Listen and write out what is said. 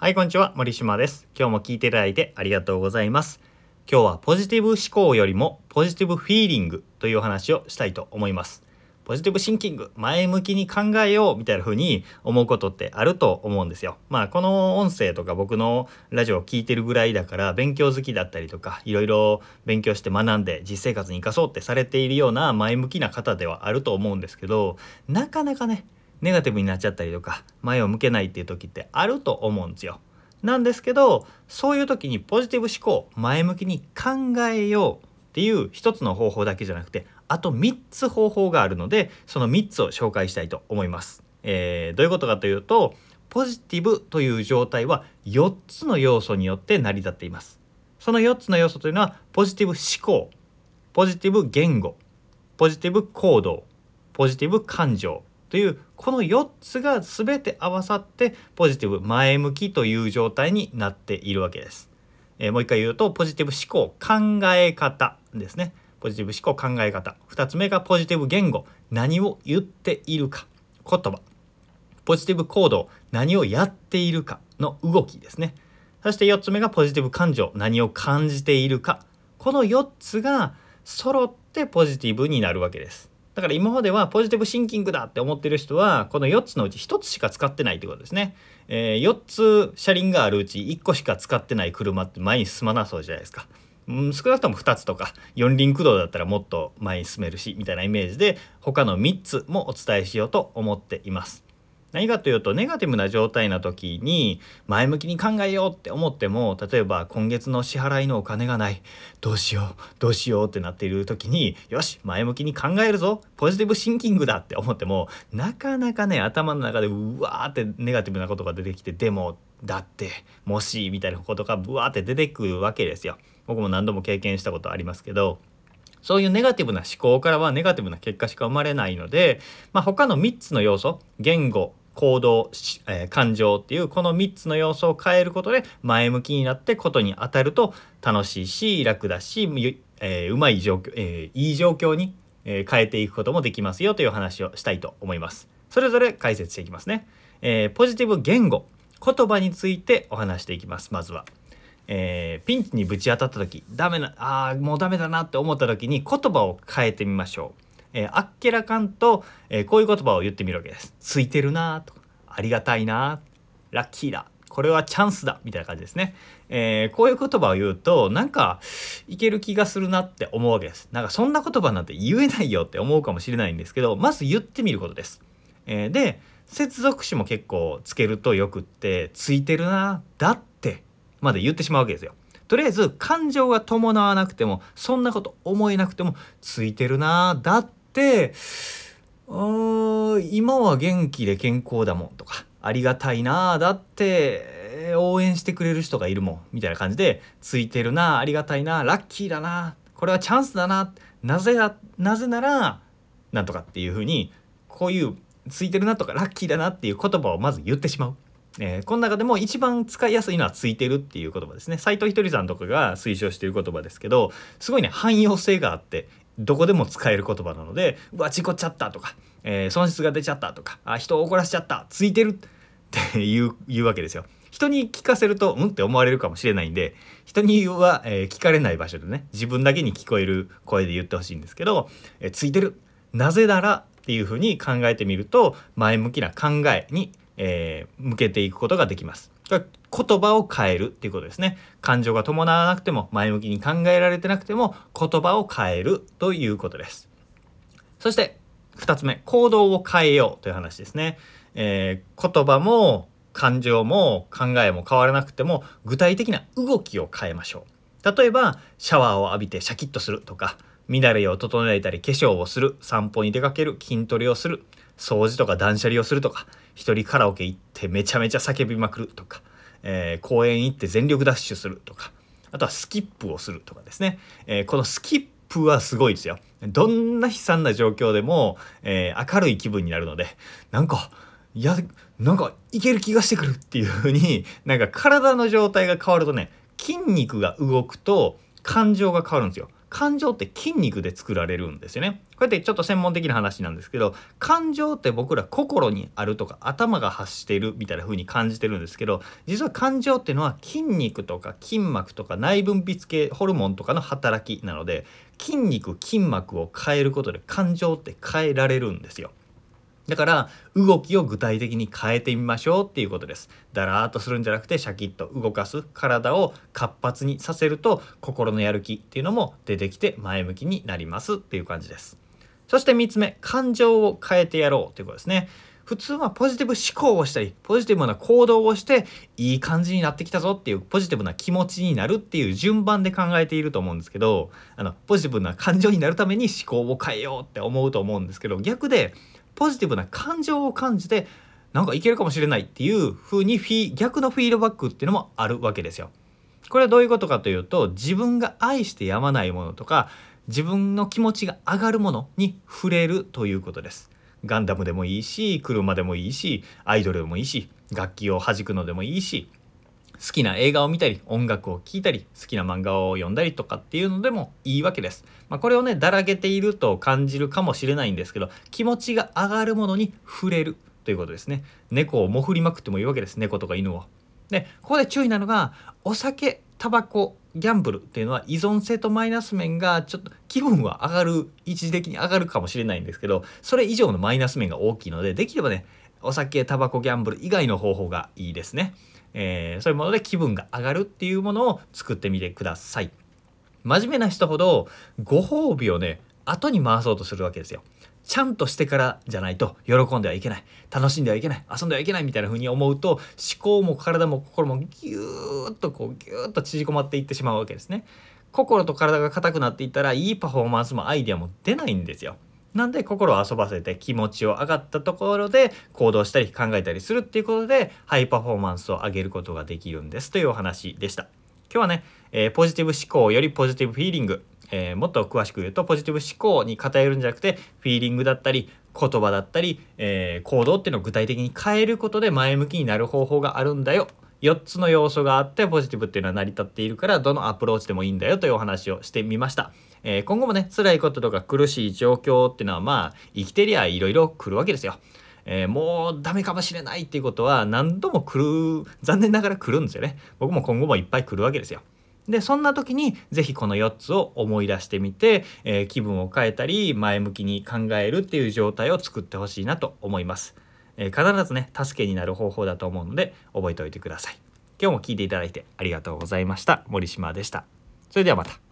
はい、こんにちは。森島です。今日も聞いていただいてありがとうございます。今日はポジティブ思考よりもポジティブフィーリングというお話をしたいと思います。ポジティブシンキング、前向きに考えようみたいな風に思うことってあると思うんですよ。まあこの音声とか僕のラジオを聞いてるぐらいだから勉強好きだったりとかいろいろ勉強して学んで実生活に生かそうってされているような前向きな方ではあると思うんですけどなかなかねネガティブになっちゃったりとか前を向けないっていう時ってあると思うんですよ。なんですけどそういう時にポジティブ思考前向きに考えようっていう一つの方法だけじゃなくてあと3つ方法があるのでその3つを紹介したいと思います。えーどういうことかというとポジティブという状態は4つの要素によって成り立っています。その4つの要素というのはポジティブ思考ポジティブ言語ポジティブ行動ポジティブ感情というこの4つが全て合わさってポジティブ前向きという状態になっているわけです。えーもう一回言うとポジティブ思考考え方ですね。ポジティブ思考考え方。2つ目がポジティブ言語。何を言っているか。言葉。ポジティブ行動。何をやっているか。の動きですね。そして4つ目がポジティブ感情。何を感じているか。この4つが揃ってポジティブになるわけです。だから今まではポジティブシンキングだって思ってる人はこの4つのうち1つしか使ってないってことですね、えー4つ車輪があるうち1個しか使ってない車って前に進まなそうじゃないですかうん、少なくとも2つとか4輪駆動だったらもっと前に進めるしみたいなイメージで他の3つもお伝えしようと思っています。何かというとネガティブな状態な時に前向きに考えようって思っても例えば今月の支払いのお金がないどうしようどうしようってなっている時によし前向きに考えるぞポジティブシンキングだって思ってもなかなかね頭の中でうわーってネガティブなことが出てきてでもだってもしみたいなことがブワーって出てくるわけですよ。僕も何度も経験したことありますけどそういうネガティブな思考からはネガティブな結果しか生まれないので、まあ、他の3つの要素言語行動、えー感情っていうこの3つの要素を変えることで前向きになってことに当たると楽しいし楽だし、えーうまい状況、えーいい状況に、変えていくこともできますよという話をしたいと思います。それぞれ解説していきますね。えポジティブ言語言葉についてお話していきますまずは。えーピンチにぶち当たった時ダメなあもうダメだなって思った時に言葉を変えてみましょう。えーあっけらかんと、えーこういう言葉を言ってみるわけです。ついてるなとかありがたいなラッキーだこれはチャンスだみたいな感じですね。えーこういう言葉を言うとなんかいける気がするなって思うわけです。なんかそんな言葉なんて言えないよって思うかもしれないんですけどまず言ってみることです。えで接続詞も結構つけるとよくってついてるなだってまで言ってしまうわけですよ。とりあえず感情が伴わなくてもそんなこと思えなくてもついてるなだって今は元気で健康だもんとかありがたいなだって応援してくれる人がいるもんみたいな感じでついてるなありがたいなラッキーだなこれはチャンスだななぜだなぜならなんとかっていうふうにこういうついてるなとかラッキーだなっていう言葉をまず言ってしまう。えーこの中でも一番使いやすいのは「ついてる」っていう言葉ですね斉藤ひとりさんとかが推奨している言葉ですけどすごいね汎用性があってどこでも使える言葉なので「うわ事故っちゃった」とか、えー損失が出ちゃった」とか「あ人を怒らせちゃった」「ついてる」っていう言うわけですよ。人に聞かせるとうんって思われるかもしれないんで人には、えー聞かれない場所でね自分だけに聞こえる声で言ってほしいんですけど「えーついてる」なぜならっていうふうに考えてみると前向きな考えに、えー向けていくことができます。言葉を変えるっていうことですね。感情が伴わなくても前向きに考えられてなくても言葉を変えるということです。そして2つ目行動を変えようという話ですね。えー言葉も感情も考えも変わらなくても具体的な動きを変えましょう。例えばシャワーを浴びてシャキッとするとか乱れを整えたり化粧をする散歩に出かける筋トレをする掃除とか断捨離をするとか一人カラオケ行ってめちゃめちゃ叫びまくるとか、えー公園行って全力ダッシュするとかあとはスキップをするとかですね、えーこのスキップはすごいですよ。どんな悲惨な状況でも、えー明るい気分になるのでなんかいやなんかいける気がしてくるっていう風になんか体の状態が変わるとね筋肉が動くと感情が変わるんですよ。感情って筋肉で作られるんですよね。こうやってちょっと専門的な話なんですけど感情って僕ら心にあるとか頭が発しているみたいな風に感じてるんですけど実は感情っていうのは筋肉とか筋膜とか内分泌系ホルモンとかの働きなので筋肉筋膜を変えることで感情って変えられるんですよ。だから動きを具体的に変えてみましょうっていうことです。だらーっとするんじゃなくてシャキッと動かす体を活発にさせると心のやる気っていうのも出てきて前向きになりますっていう感じです。そして3つ目感情を変えてやろうということですね。普通はポジティブ思考をしたりポジティブな行動をしていい感じになってきたぞっていうポジティブな気持ちになるっていう順番で考えていると思うんですけどあのポジティブな感情になるために思考を変えようって思うと思うんですけど逆でポジティブな感情を感じてなんかいけるかもしれないっていう風にフィ逆のフィードバックっていうのもあるわけですよ。これはどういうことかというと自分が愛してやまないものとか自分の気持ちが上がるものに触れるということです。ガンダムでもいいし車でもいいしアイドルでもいいし楽器を弾くのでもいいし好きな映画を見たり音楽を聴いたり好きな漫画を読んだりとかっていうのでもいいわけです。まあ、これをねだらけていると感じるかもしれないんですけど気持ちが上がるものに触れるということですね。猫をもふりまくってもいいわけです猫とか犬を。でここで注意なのがお酒タバコギャンブルっていうのは依存性とマイナス面がちょっと気分は上がる一時的に上がるかもしれないんですけどそれ以上のマイナス面が大きいのでできればねお酒タバコギャンブル以外の方法がいいですね。えー、そういうもので気分が上がるっていうものを作ってみてください。真面目な人ほどご褒美をね後に回そうとするわけですよ。ちゃんとしてからじゃないと喜んではいけない楽しんではいけない遊んではいけないみたいな風に思うと思考も体も心もギューッとこうギューッと縮こまっていってしまうわけですね。心と体が硬くなっていったらいいパフォーマンスもアイデアも出ないんですよ。なんで心を遊ばせて気持ちを上がったところで行動したり考えたりするっていうことでハイパフォーマンスを上げることができるんですというお話でした。今日はね、えー、ポジティブ思考よりポジティブフィーリング、えー、もっと詳しく言うとポジティブ思考に偏るんじゃなくてフィーリングだったり言葉だったり、えー、行動っていうのを具体的に変えることで前向きになる方法があるんだよ4つの要素があってポジティブっていうのは成り立っているからどのアプローチでもいいんだよというお話をしてみました。えー、今後もね辛いこととか苦しい状況っていうのはまあ生きてりゃいろいろ来るわけですよ。えー、もうダメかもしれないっていうことは何度も来る残念ながら来るんですよね。僕も今後もいっぱい来るわけですよ。でそんな時に是非この4つを思い出してみて、えー、気分を変えたり前向きに考えるっていう状態を作ってほしいなと思います。えー、必ずね助けになる方法だと思うので覚えておいてください。今日も聞いていただいてありがとうございました。森島でした。それではまた。